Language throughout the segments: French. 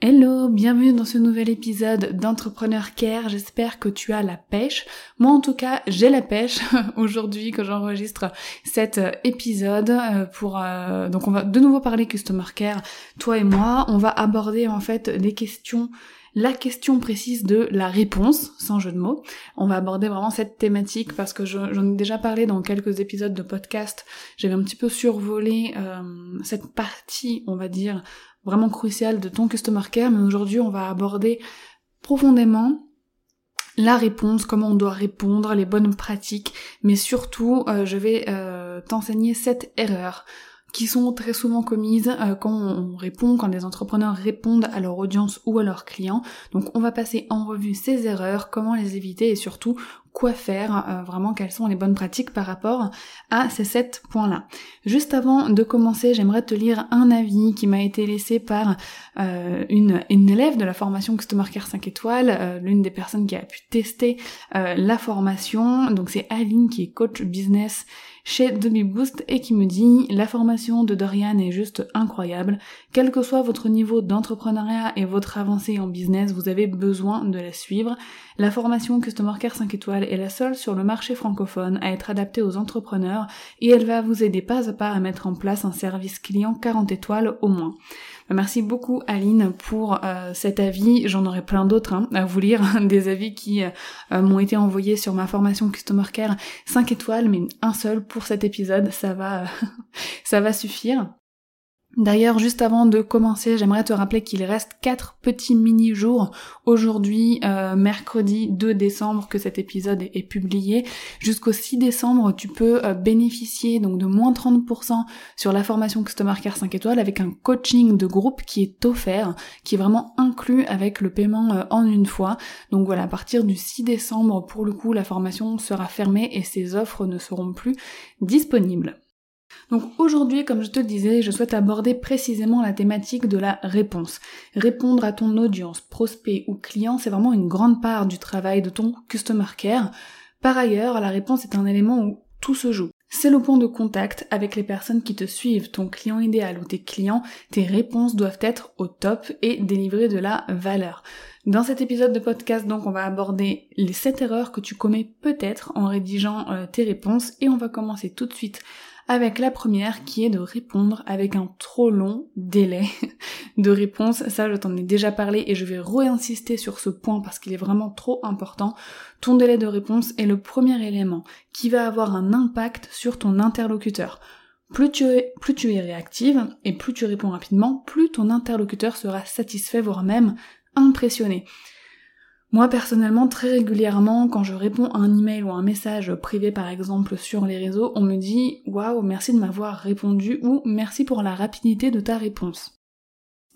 Hello, bienvenue dans ce nouvel épisode d'Entrepreneur Care. J'espère que tu as la pêche. Moi en tout cas, j'ai la pêche aujourd'hui que j'enregistre cet euh, épisode euh, pour euh, donc on va de nouveau parler Customer Care toi et moi, on va aborder en fait les questions la question précise de la réponse, sans jeu de mots. On va aborder vraiment cette thématique parce que j'en ai déjà parlé dans quelques épisodes de podcast. J'avais un petit peu survolé cette partie, on va dire, vraiment crucial de ton customer care, mais aujourd'hui on va aborder profondément la réponse, comment on doit répondre, les bonnes pratiques, mais surtout euh, je vais euh, t'enseigner cette erreur qui sont très souvent commises euh, quand on répond, quand des entrepreneurs répondent à leur audience ou à leurs clients. Donc on va passer en revue ces erreurs, comment les éviter et surtout quoi faire, euh, vraiment quelles sont les bonnes pratiques par rapport à ces sept points-là. Juste avant de commencer, j'aimerais te lire un avis qui m'a été laissé par euh, une, élève de la formation Customer Care 5 étoiles, l'une des personnes qui a pu tester la formation. Donc c'est Aline qui est coach business chez Boost et qui me dit la formation de Dorian est juste incroyable. Quel que soit votre niveau d'entrepreneuriat et votre avancée en business, vous avez besoin de la suivre. La formation Customer Care 5 étoiles est la seule sur le marché francophone à être adaptée aux entrepreneurs et elle va vous aider pas à pas à mettre en place un service client 40 étoiles au moins. Merci beaucoup Aline pour euh, cet avis. J'en aurais plein d'autres hein, à vous lire, des avis qui euh, m'ont été envoyés sur ma formation Customer Care 5 étoiles, mais un seul pour cet épisode, ça va, ça va suffire. D'ailleurs, juste avant de commencer, j'aimerais te rappeler qu'il reste 4 petits mini-jours aujourd'hui, euh, mercredi 2 décembre, que cet épisode est, publié. Jusqu'au 6 décembre, tu peux euh, bénéficier donc de moins 30% sur la formation Customer Care 5 étoiles avec un coaching de groupe qui est offert, qui est vraiment inclus avec le paiement euh, en une fois. Donc voilà, à partir du 6 décembre, pour le coup, la formation sera fermée et ces offres ne seront plus disponibles. Donc aujourd'hui, comme je te le disais, je souhaite aborder précisément la thématique de la réponse. Répondre à ton audience, prospect ou client, c'est vraiment une grande part du travail de ton customer care. Par ailleurs, la réponse est un élément où tout se joue. C'est le point de contact avec les personnes qui te suivent, ton client idéal ou tes clients, tes réponses doivent être au top et délivrer de la valeur. Dans cet épisode de podcast, donc, on va aborder les 7 erreurs que tu commets peut-être en rédigeant euh, tes réponses et on va commencer tout de suite avec la première qui est de répondre avec un trop long délai de réponse. Ça, je t'en ai déjà parlé et je vais réinsister sur ce point parce qu'il est vraiment trop important. Ton délai de réponse est le premier élément qui va avoir un impact sur ton interlocuteur. Plus tu, es, plus tu es réactive et plus tu réponds rapidement, plus ton interlocuteur sera satisfait, voire même impressionné. Moi personnellement, très régulièrement, quand je réponds à un email ou un message privé par exemple sur les réseaux, on me dit waouh, merci de m'avoir répondu ou merci pour la rapidité de ta réponse.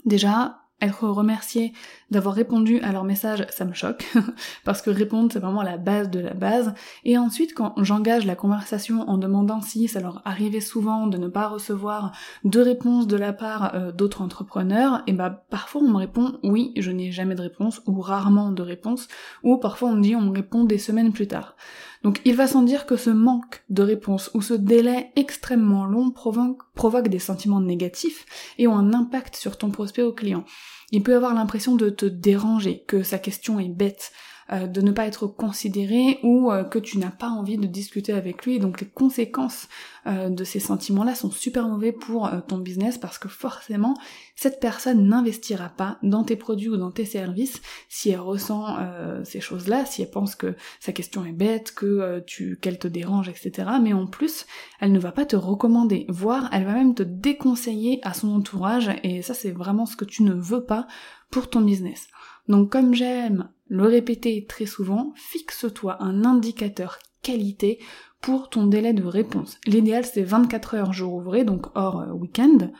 Déjà, être remercié d'avoir répondu à leur message, ça me choque, parce que répondre c'est vraiment la base de la base. Et ensuite, quand j'engage la conversation en demandant si ça leur arrivait souvent de ne pas recevoir de réponse de la part euh, d'autres entrepreneurs, et bah parfois on me répond oui, je n'ai jamais de réponse, ou rarement de réponse, ou parfois on me dit on me répond des semaines plus tard. Donc il va sans dire que ce manque de réponse ou ce délai extrêmement long provoque, des sentiments négatifs et ont un impact sur ton prospect ou client. Il peut avoir l'impression de te déranger, que sa question est bête, euh, de ne pas être considéré ou euh, que tu n'as pas envie de discuter avec lui. donc les conséquences euh, de ces sentiments-là sont super mauvais pour ton business parce que forcément cette personne n'investira pas dans tes produits ou dans tes services si elle ressent ces choses-là, si elle pense que sa question est bête, que tu qu'elle te dérange, etc. Mais en plus, elle ne va pas te recommander, voire elle va même te déconseiller à son entourage et ça c'est vraiment ce que tu ne veux pas pour ton business. Donc comme j'aime le répéter très souvent, fixe-toi un indicateur qualité pour ton délai de réponse. L'idéal c'est 24 heures jour ouvré, donc hors euh, week-end.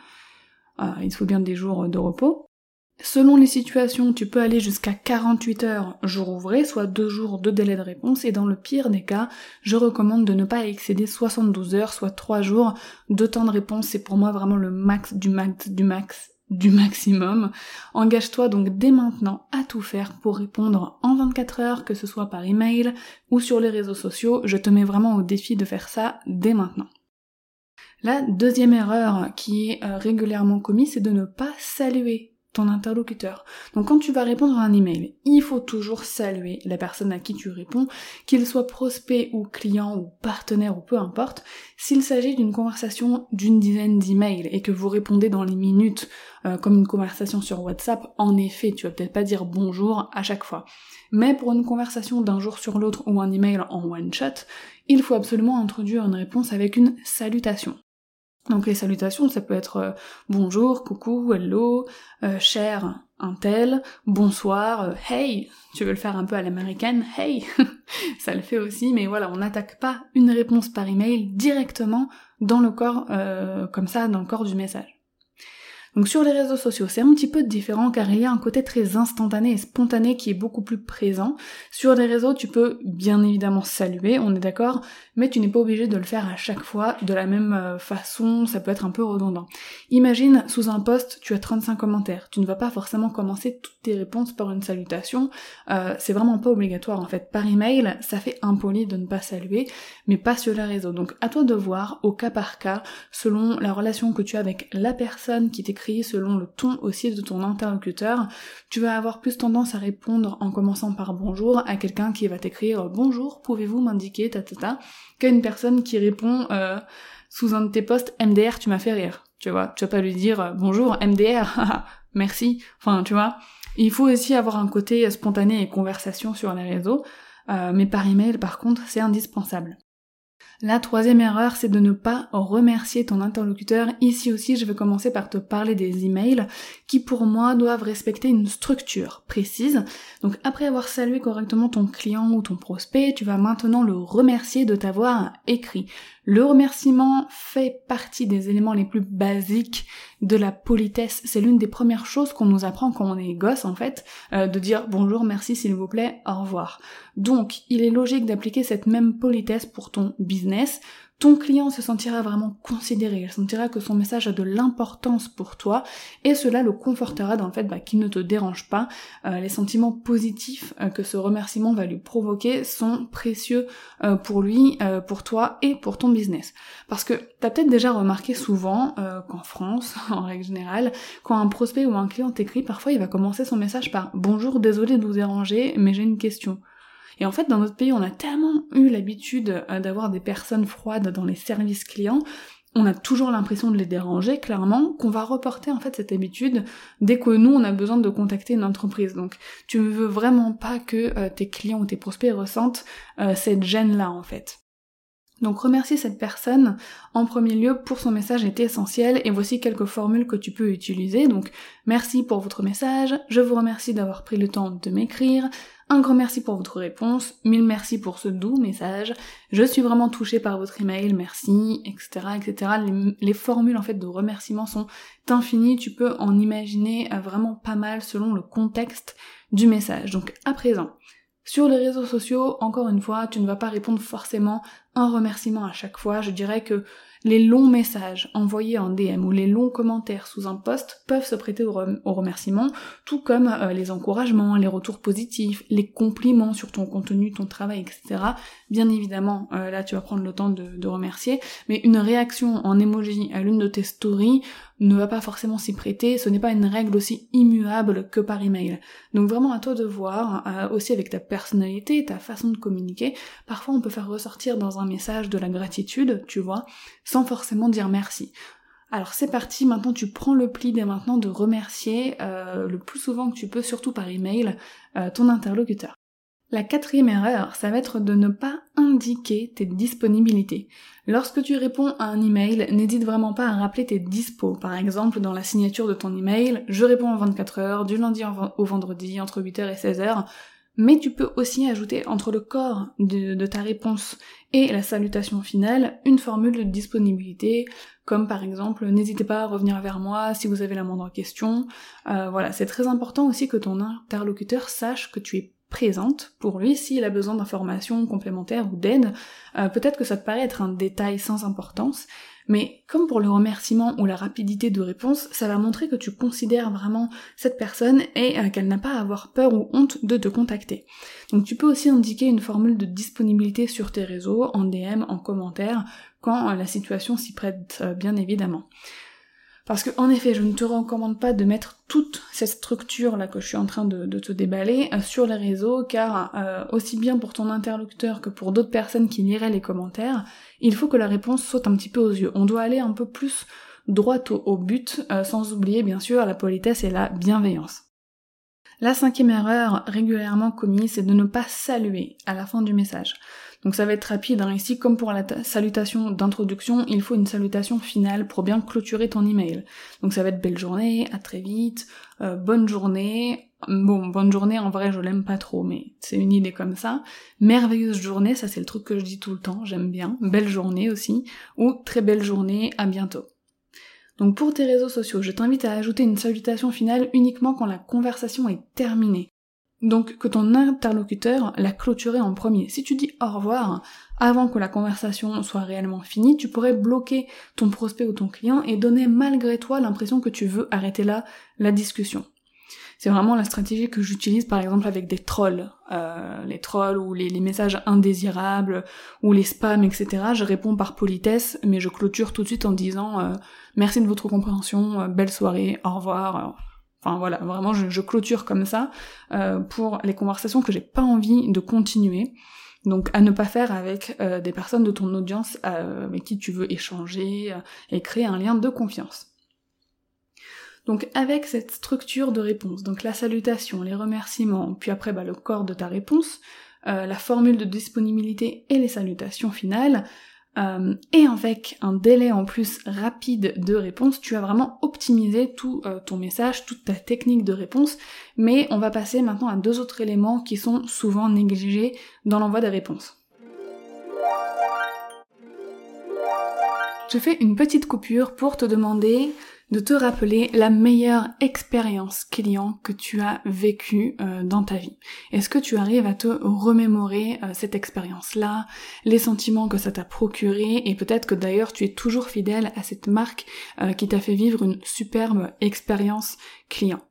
Euh, il faut bien des jours de repos. Selon les situations, tu peux aller jusqu'à 48 heures jour ouvré, soit 2 jours de délai de réponse, et dans le pire des cas, je recommande de ne pas excéder 72 heures, soit 3 jours de temps de réponse. C'est pour moi vraiment le max du max du max du maximum. Engage-toi donc dès maintenant à tout faire pour répondre en 24 heures, que ce soit par email ou sur les réseaux sociaux. Je te mets vraiment au défi de faire ça dès maintenant. La deuxième erreur qui est euh, régulièrement commise, c'est de ne pas saluer ton interlocuteur. Donc quand tu vas répondre à un email, il faut toujours saluer la personne à qui tu réponds, qu'il soit prospect ou client ou partenaire ou peu importe. S'il s'agit d'une conversation d'une dizaine d'emails et que vous répondez dans les minutes euh, comme une conversation sur WhatsApp, en effet, tu vas peut-être pas dire bonjour à chaque fois. Mais pour une conversation d'un jour sur l'autre ou un email en one shot, il faut absolument introduire une réponse avec une salutation. Donc les salutations, ça peut être euh, bonjour, coucou, hello, euh, cher, un tel, bonsoir, euh, hey, tu veux le faire un peu à l'américaine, hey, ça le fait aussi, mais voilà, on n'attaque pas une réponse par email directement dans le corps, comme ça, dans le corps du message. Donc sur les réseaux sociaux, c'est un petit peu différent car il y a un côté très instantané et spontané qui est beaucoup plus présent. Sur les réseaux, tu peux bien évidemment saluer, on est d'accord, mais tu n'es pas obligé de le faire à chaque fois de la même euh, façon, ça peut être un peu redondant. Imagine, sous un post, tu as 35 commentaires. Tu ne vas pas forcément commencer toutes tes réponses par une salutation, euh, c'est vraiment pas obligatoire en fait. Par email, ça fait impoli de ne pas saluer, mais pas sur les réseaux. Donc à toi de voir au cas par cas, selon la relation que tu as avec la personne qui t'écrit selon le ton aussi de ton interlocuteur. Tu vas avoir plus tendance à répondre en commençant par bonjour à quelqu'un qui va t'écrire bonjour, pouvez-vous m'indiquer ta ta ta qu'à une personne qui répond euh, sous un de tes posts MDR tu m'as fait rire. Tu vois, tu vas pas lui dire euh, bonjour MDR, merci. Enfin, tu vois, il faut aussi avoir un côté spontané et conversation sur les réseaux, euh, mais par email par contre c'est indispensable. La troisième erreur, c'est de ne pas remercier ton interlocuteur. Ici aussi, je vais commencer par te parler des emails qui, pour moi, doivent respecter une structure précise. Donc, après avoir salué correctement ton client ou ton prospect, tu vas maintenant le remercier de t'avoir écrit. Le remerciement fait partie des éléments les plus basiques de la politesse. C'est l'une des premières choses qu'on nous apprend quand on est gosse en fait, euh, de dire bonjour, merci s'il vous plaît, au revoir. Donc il est logique d'appliquer cette même politesse pour ton business, ton client se sentira vraiment considéré, il sentira que son message a de l'importance pour toi et cela le confortera dans le fait bah, qu'il ne te dérange pas. Euh, les sentiments positifs euh, que ce remerciement va lui provoquer sont précieux euh, pour lui, pour toi et pour ton business. Parce que t'as peut-être déjà remarqué souvent qu'en France, en règle générale, quand un prospect ou un client t'écrit, parfois il va commencer son message par Bonjour, désolé de vous déranger, mais j'ai une question. Et en fait, dans notre pays, on a tellement eu l'habitude euh, d'avoir des personnes froides dans les services clients, on a toujours l'impression de les déranger, clairement, qu'on va reporter en fait cette habitude dès que nous on a besoin de contacter une entreprise. Donc tu ne veux vraiment pas que euh, tes clients ou tes prospects ressentent euh, cette gêne-là en fait. Donc remercier cette personne en premier lieu pour son message est essentiel et voici quelques formules que tu peux utiliser. Donc merci pour votre message, je vous remercie d'avoir pris le temps de m'écrire, un grand merci pour votre réponse, mille merci pour ce doux message, je suis vraiment touchée par votre email, merci, etc. etc. Les, les formules en fait de remerciement sont infinies, tu peux en imaginer euh, vraiment pas mal selon le contexte du message. Donc à présent, sur les réseaux sociaux, encore une fois, tu ne vas pas répondre forcément un remerciement à chaque fois. Je dirais que les longs messages envoyés en DM ou les longs commentaires sous un post peuvent se prêter au, remerciement, tout comme euh, les encouragements, les retours positifs, les compliments sur ton contenu, ton travail, etc. Bien évidemment, euh, là tu vas prendre le temps de, de remercier, mais une réaction en emoji à l'une de tes stories ne va pas forcément s'y prêter, ce n'est pas une règle aussi immuable que par email. Donc vraiment à toi de voir, euh, aussi avec ta personnalité, ta façon de communiquer, parfois on peut faire ressortir dans un message de la gratitude, tu vois, sans forcément dire merci. Alors c'est parti, maintenant tu prends le pli dès maintenant de remercier euh, le plus souvent que tu peux, surtout par email, euh, ton interlocuteur. La quatrième erreur, ça va être de ne pas indiquer tes disponibilités. Lorsque tu réponds à un email, n'hésite vraiment pas à rappeler tes dispos. Par exemple, dans la signature de ton email, je réponds en 24 heures, du lundi au vendredi, entre 8h et 16h. Mais tu peux aussi ajouter entre le corps de, ta réponse et la salutation finale une formule de disponibilité, comme par exemple n'hésitez pas à revenir vers moi si vous avez la moindre question. Euh, voilà, c'est très important aussi que ton interlocuteur sache que tu es présente pour lui s'il a besoin d'informations complémentaires ou d'aide. Euh, peut-être que ça te paraît être un détail sans importance, mais comme pour le remerciement ou la rapidité de réponse, ça va montrer que tu considères vraiment cette personne et euh, qu'elle n'a pas à avoir peur ou honte de te contacter. Donc tu peux aussi indiquer une formule de disponibilité sur tes réseaux, en DM, en commentaire, quand euh, la situation s'y prête bien évidemment. Parce que en effet, je ne te recommande pas de mettre toute cette structure là que je suis en train de, te déballer euh, sur les réseaux, car euh, aussi bien pour ton interlocuteur que pour d'autres personnes qui liraient les commentaires, il faut que la réponse saute un petit peu aux yeux. On doit aller un peu plus droit au, but, euh, sans oublier bien sûr la politesse et la bienveillance. La cinquième erreur régulièrement commise, c'est de ne pas saluer à la fin du message. Donc ça va être rapide, hein. ici comme pour la salutation d'introduction, il faut une salutation finale pour bien clôturer ton email. Donc ça va être belle journée, à très vite, euh, bonne journée, bon bonne journée en vrai je l'aime pas trop mais c'est une idée comme ça, merveilleuse journée, ça c'est le truc que je dis tout le temps, j'aime bien, belle journée aussi, ou très belle journée, à bientôt. Donc pour tes réseaux sociaux, je t'invite à ajouter une salutation finale uniquement quand la conversation est terminée. Donc que ton interlocuteur l'a clôturé en premier. Si tu dis au revoir avant que la conversation soit réellement finie, tu pourrais bloquer ton prospect ou ton client et donner malgré toi l'impression que tu veux arrêter là la discussion. C'est vraiment la stratégie que j'utilise par exemple avec des trolls. Euh, les trolls ou les, messages indésirables ou les spams, etc. Je réponds par politesse, mais je clôture tout de suite en disant euh, merci de votre compréhension, euh, belle soirée, au revoir. Enfin voilà, vraiment je, clôture comme ça euh, pour les conversations que j'ai pas envie de continuer. Donc à ne pas faire avec euh, des personnes de ton audience euh, avec qui tu veux échanger et créer un lien de confiance. Donc avec cette structure de réponse, donc la salutation, les remerciements, puis après bah, le corps de ta réponse, la formule de disponibilité et les salutations finales, euh, et avec un délai en plus rapide de réponse, tu as vraiment optimisé tout euh, ton message, toute ta technique de réponse, mais on va passer maintenant à deux autres éléments qui sont souvent négligés dans l'envoi des réponses. Je fais une petite coupure pour te demander de te rappeler la meilleure expérience client que tu as vécue euh, dans ta vie. Est-ce que tu arrives à te remémorer euh, cette expérience-là, les sentiments que ça t'a procuré et peut-être que d'ailleurs tu es toujours fidèle à cette marque euh, qui t'a fait vivre une superbe expérience client?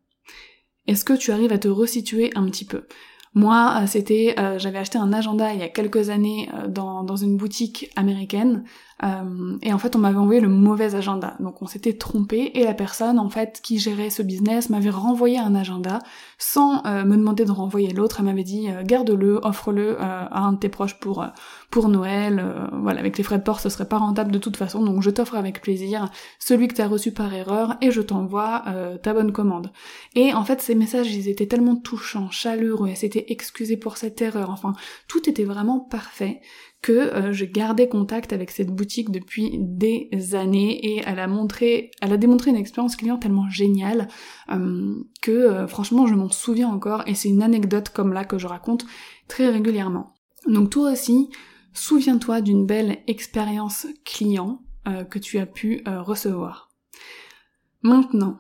Est-ce que tu arrives à te resituer un petit peu? Moi, c'était, j'avais acheté un agenda il y a quelques années dans, dans une boutique américaine euh, et en fait, on m'avait envoyé le mauvais agenda. Donc on s'était trompé et la personne en fait qui gérait ce business m'avait renvoyé un agenda sans euh, me demander de renvoyer l'autre. Elle m'avait dit euh, garde-le, offre-le à un de tes proches pour pour Noël. voilà, avec les frais de port, ce serait pas rentable de toute façon. Donc je t'offre avec plaisir celui que t'as reçu par erreur et je t'envoie ta bonne commande. Et en fait, ces messages, ils étaient tellement touchants, chaleureux. Elle s'était excusée pour cette erreur. Enfin, tout était vraiment parfait que euh, je gardais contact avec cette boutique depuis des années et elle a montré, elle a démontré une expérience client tellement géniale euh, que euh, franchement je m'en souviens encore et c'est une anecdote comme là que je raconte très régulièrement. Donc toi aussi, souviens-toi d'une belle expérience client que tu as pu recevoir. Maintenant,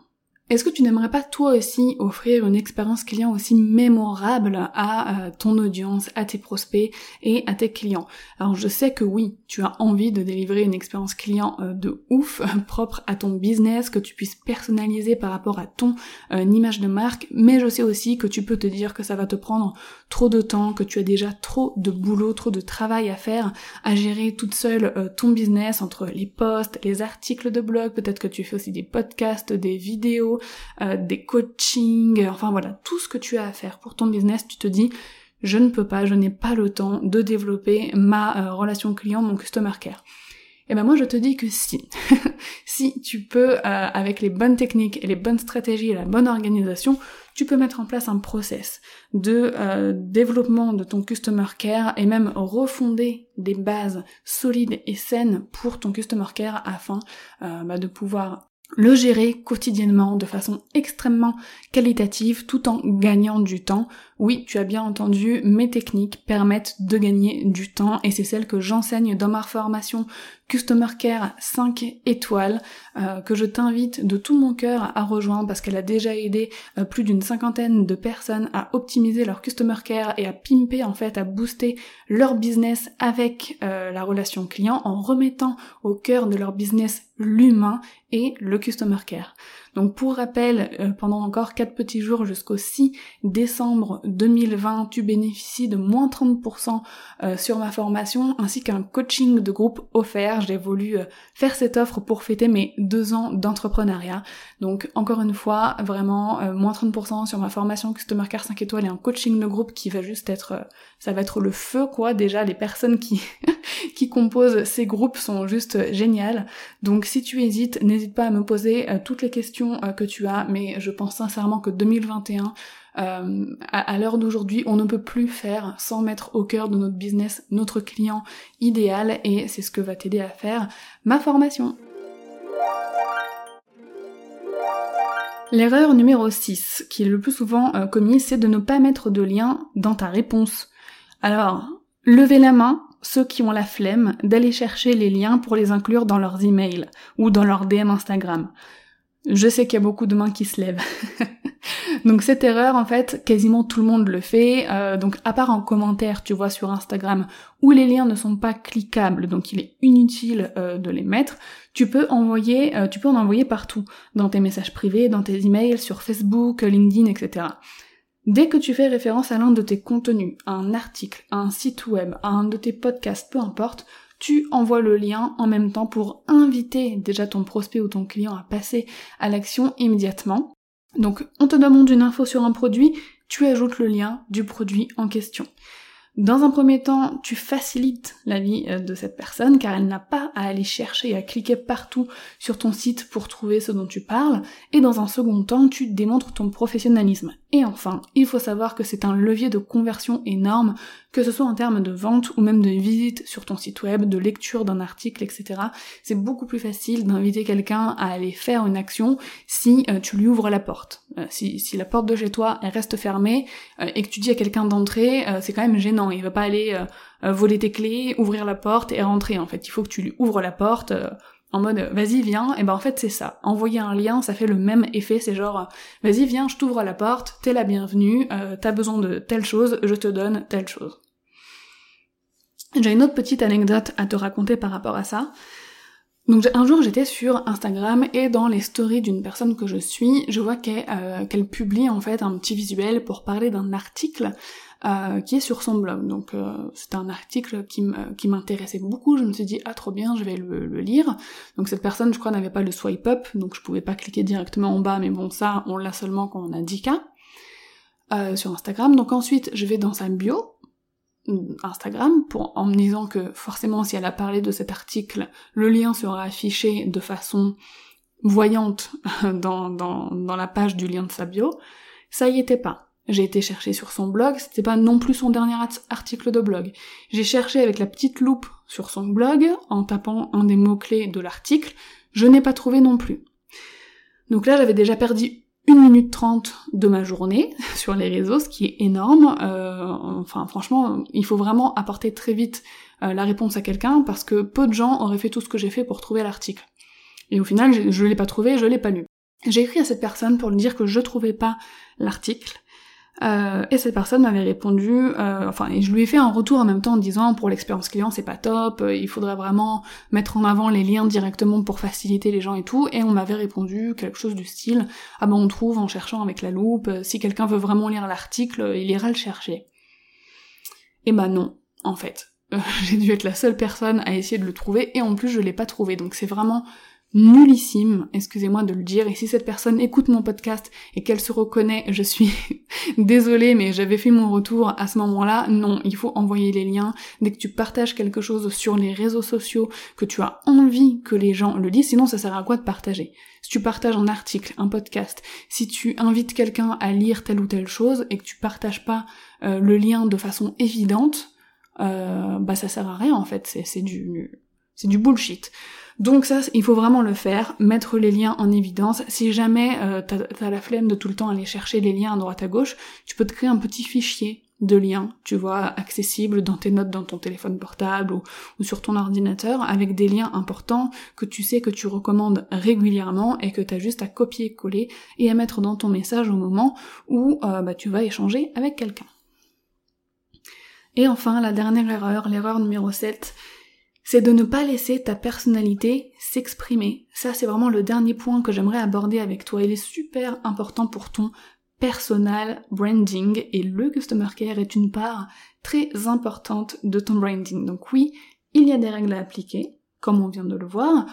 Est-ce que tu n'aimerais pas toi aussi offrir une expérience client aussi mémorable à euh, ton audience, à tes prospects et à tes clients? Alors je sais que oui, tu as envie de délivrer une expérience client euh, de ouf, propre à ton business, que tu puisses personnaliser par rapport à ton euh, image de marque, mais je sais aussi que tu peux te dire que ça va te prendre trop de temps, que tu as déjà trop de boulot, trop de travail à faire, à gérer toute seule ton business entre les posts, les articles de blog, peut-être que tu fais aussi des podcasts, des vidéos, euh, des coachings, enfin voilà, tout ce que tu as à faire pour ton business, tu te dis je ne peux pas, je n'ai pas le temps de développer ma euh, relation client, mon customer care. Et eh ben moi je te dis que si, si tu peux euh, avec les bonnes techniques et les bonnes stratégies et la bonne organisation, tu peux mettre en place un process de développement de ton customer care et même refonder des bases solides et saines pour ton customer care afin bah, de pouvoir le gérer quotidiennement de façon extrêmement qualitative tout en gagnant du temps. Oui, tu as bien entendu, mes techniques permettent de gagner du temps et c'est celle que j'enseigne dans ma formation Customer Care 5 étoiles euh, que je t'invite de tout mon cœur à rejoindre parce qu'elle a déjà aidé euh, plus d'une cinquantaine de personnes à optimiser leur Customer Care et à pimper en fait, à booster leur business avec euh, la relation client en remettant au cœur de leur business l'humain et le Customer Care. Donc pour rappel, euh, pendant encore 4 petits jours jusqu'au 6 décembre 2020, tu bénéficies de moins 30% euh, sur ma formation ainsi qu'un coaching de groupe offert. J'ai voulu euh, faire cette offre pour fêter mes deux ans d'entrepreneuriat. Donc encore une fois, vraiment moins 30% sur ma formation Customer Care 5 étoiles et un coaching de groupe qui va juste être, ça va être le feu quoi. Déjà les personnes qui, qui composent ces groupes sont juste géniales. Donc si tu hésites, n'hésite pas à me poser toutes les questions euh, que tu as, mais je pense sincèrement que 2021, euh, à, l'heure d'aujourd'hui, on ne peut plus faire sans mettre au cœur de notre business notre client idéal, et c'est ce que va t'aider à faire ma formation. L'erreur numéro 6, qui est le plus souvent euh, commise, c'est de ne pas mettre de lien dans ta réponse. Alors, levez la main ceux qui ont la flemme d'aller chercher les liens pour les inclure dans leurs emails ou dans leur DM Instagram. Je sais qu'il y a beaucoup de mains qui se lèvent. donc cette erreur, en fait, quasiment tout le monde le fait. Euh, donc à part en commentaire, tu vois sur Instagram, où les liens ne sont pas cliquables, donc il est inutile euh, de les mettre. Tu peux envoyer, euh, tu peux en envoyer partout, dans tes messages privés, dans tes emails, sur Facebook, LinkedIn, etc. Dès que tu fais référence à l'un de tes contenus, à un article, à un site web, à un de tes podcasts, peu importe, tu envoies le lien en même temps pour inviter déjà ton prospect ou ton client à passer à l'action immédiatement. Donc on te demande une info sur un produit, tu ajoutes le lien du produit en question. Dans un premier temps, tu facilites la vie euh, de cette personne car elle n'a pas à aller chercher et à cliquer partout sur ton site pour trouver ce dont tu parles. Et dans un second temps, tu démontres ton professionnalisme. Et enfin, il faut savoir que c'est un levier de conversion énorme que ce soit en termes de vente ou même de visite sur ton site web, de lecture d'un article, etc. C'est beaucoup plus facile d'inviter quelqu'un à aller faire une action si euh, tu lui ouvres la porte. Euh, si, la porte de chez toi reste fermée euh, et que tu dis à quelqu'un d'entrer, c'est quand même gênant. Il va pas aller voler tes clés, ouvrir la porte et rentrer. En fait, il faut que tu lui ouvres la porte en mode vas-y viens, et ben en fait c'est ça. Envoyer un lien, ça fait le même effet, c'est genre vas-y viens, je t'ouvre la porte, t'es la bienvenue, euh, t'as besoin de telle chose, je te donne telle chose. J'ai une autre petite anecdote à te raconter par rapport à ça. Donc un jour j'étais sur Instagram et dans les stories d'une personne que je suis, je vois qu'elle euh, publie en fait un petit visuel pour parler d'un article euh, qui est sur son blog. Donc euh, c'était un article qui m'intéressait beaucoup, je me suis dit ah trop bien, je vais le, lire. Donc cette personne je crois n'avait pas le swipe up, donc je pouvais pas cliquer directement en bas, mais bon ça on l'a seulement quand on a 10 cas. sur Instagram. Donc ensuite je vais dans sa bio, Instagram pour, en me disant que forcément si elle a parlé de cet article, le lien sera affiché de façon voyante dans, dans, dans la page du lien de sa bio. Ça y était pas. J'ai été chercher sur son blog, c'était pas non plus son dernier article de blog. J'ai cherché avec la petite loupe sur son blog, en tapant un des mots-clés de l'article, je n'ai pas trouvé non plus. Donc là, j'avais déjà perdu 1 minute 30 de ma journée sur les réseaux, ce qui est énorme. Euh, enfin, franchement, il faut vraiment apporter très vite euh, la réponse à quelqu'un parce que peu de gens auraient fait tout ce que j'ai fait pour trouver l'article. Et au final, je, je l'ai pas trouvé, je l'ai pas lu. J'ai écrit à cette personne pour lui dire que je trouvais pas l'article euh, et cette personne m'avait répondu, euh, enfin, et je lui ai fait un retour en même temps en disant pour l'expérience client c'est pas top, euh, il faudrait vraiment mettre en avant les liens directement pour faciliter les gens et tout, et on m'avait répondu quelque chose du style ah ben on trouve en cherchant avec la loupe, si quelqu'un veut vraiment lire l'article, il ira le chercher. Et bah non, en fait. J'ai dû être la seule personne à essayer de le trouver, et en plus je l'ai pas trouvé, donc c'est vraiment nullissime, excusez-moi de le dire, et si cette personne écoute mon podcast et qu'elle se reconnaît, je suis désolée, mais j'avais fait mon retour à ce moment-là, non, il faut envoyer les liens, dès que tu partages quelque chose sur les réseaux sociaux, que tu as envie que les gens le lisent, sinon ça sert à quoi de partager? Si tu partages un article, un podcast, si tu invites quelqu'un à lire telle ou telle chose et que tu partages pas euh, le lien de façon évidente, euh, bah ça sert à rien en fait, c'est du c'est du bullshit. Donc ça, il faut vraiment le faire, mettre les liens en évidence. Si jamais euh, t'as la flemme de tout le temps aller chercher les liens à droite à gauche, tu peux te créer un petit fichier de liens, tu vois, accessible dans tes notes dans ton téléphone portable ou, sur ton ordinateur, avec des liens importants que tu sais que tu recommandes régulièrement et que tu juste à copier-coller et à mettre dans ton message au moment où euh, bah, tu vas échanger avec quelqu'un. Et enfin, la dernière erreur, l'erreur numéro 7, c'est de ne pas laisser ta personnalité s'exprimer. Ça, c'est vraiment le dernier point que j'aimerais aborder avec toi. Il est super important pour ton personal branding et le customer care est une part très importante de ton branding. Donc oui, il y a des règles à appliquer, comme on vient de le voir,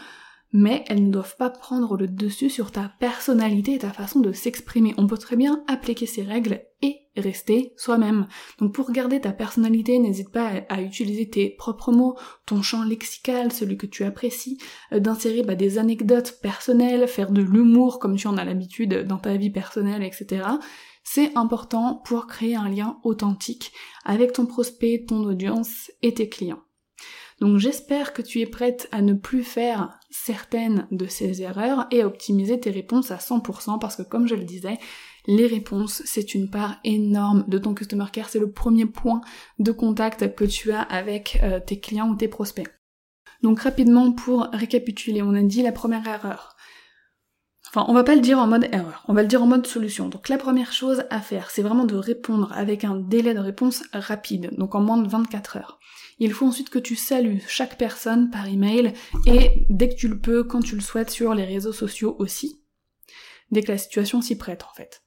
mais elles ne doivent pas prendre le dessus sur ta personnalité et ta façon de s'exprimer. On peut très bien appliquer ces règles et rester soi-même. Donc pour garder ta personnalité, n'hésite pas à, utiliser tes propres mots, ton champ lexical, celui que tu apprécies, euh, d'insérer bah, des anecdotes personnelles, faire de l'humour comme tu en as l'habitude dans ta vie personnelle, etc. C'est important pour créer un lien authentique avec ton prospect, ton audience et tes clients. Donc j'espère que tu es prête à ne plus faire certaines de ces erreurs et à optimiser tes réponses à 100% parce que comme je le disais, les réponses, c'est une part énorme de ton customer care, c'est le premier point de contact que tu as avec euh, tes clients ou tes prospects. Donc rapidement pour récapituler, on a dit la première erreur. Enfin, on va pas le dire en mode erreur, on va le dire en mode solution. Donc la première chose à faire, c'est vraiment de répondre avec un délai de réponse rapide, donc en moins de 24 heures. Il faut ensuite que tu salues chaque personne par email et dès que tu le peux, quand tu le souhaites, sur les réseaux sociaux aussi. Dès que la situation s'y prête en fait.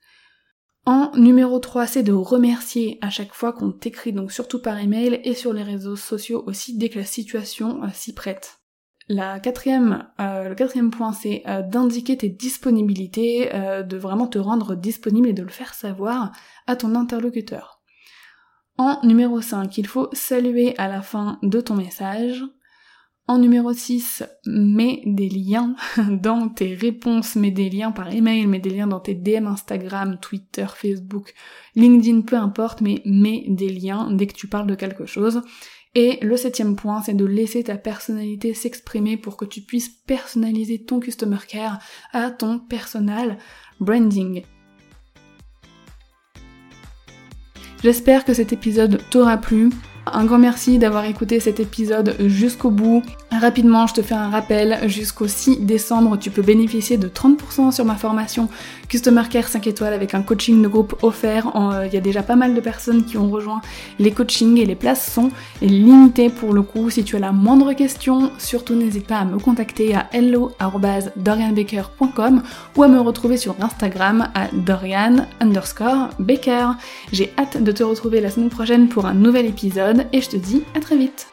En numéro 3, c'est de remercier à chaque fois qu'on t'écrit, donc surtout par email et sur les réseaux sociaux aussi dès que la situation euh, s'y prête. La quatrième, euh, le quatrième point, c'est euh, d'indiquer tes disponibilités, de vraiment te rendre disponible et de le faire savoir à ton interlocuteur. En numéro 5, il faut saluer à la fin de ton message. En numéro 6, mets des liens dans tes réponses, mets des liens par email, mets des liens dans tes DM Instagram, Twitter, Facebook, LinkedIn, peu importe, mais mets des liens dès que tu parles de quelque chose. Et le septième point, c'est de laisser ta personnalité s'exprimer pour que tu puisses personnaliser ton customer care à ton personal branding. J'espère que cet épisode t'aura plu. Un grand merci d'avoir écouté cet épisode jusqu'au bout. Rapidement, je te fais un rappel, jusqu'au 6 décembre, tu peux bénéficier de 30% sur ma formation Customer Care 5 étoiles avec un coaching de groupe offert. Euh, il y a déjà pas mal de personnes qui ont rejoint les coachings et les places sont limitées pour le coup. Si tu as la moindre question, surtout n'hésite pas à me contacter à hello.dorianbaker.com ou à me retrouver sur Instagram à Dorian underscore Baker. J'ai hâte de te retrouver la semaine prochaine pour un nouvel et je te dis à très vite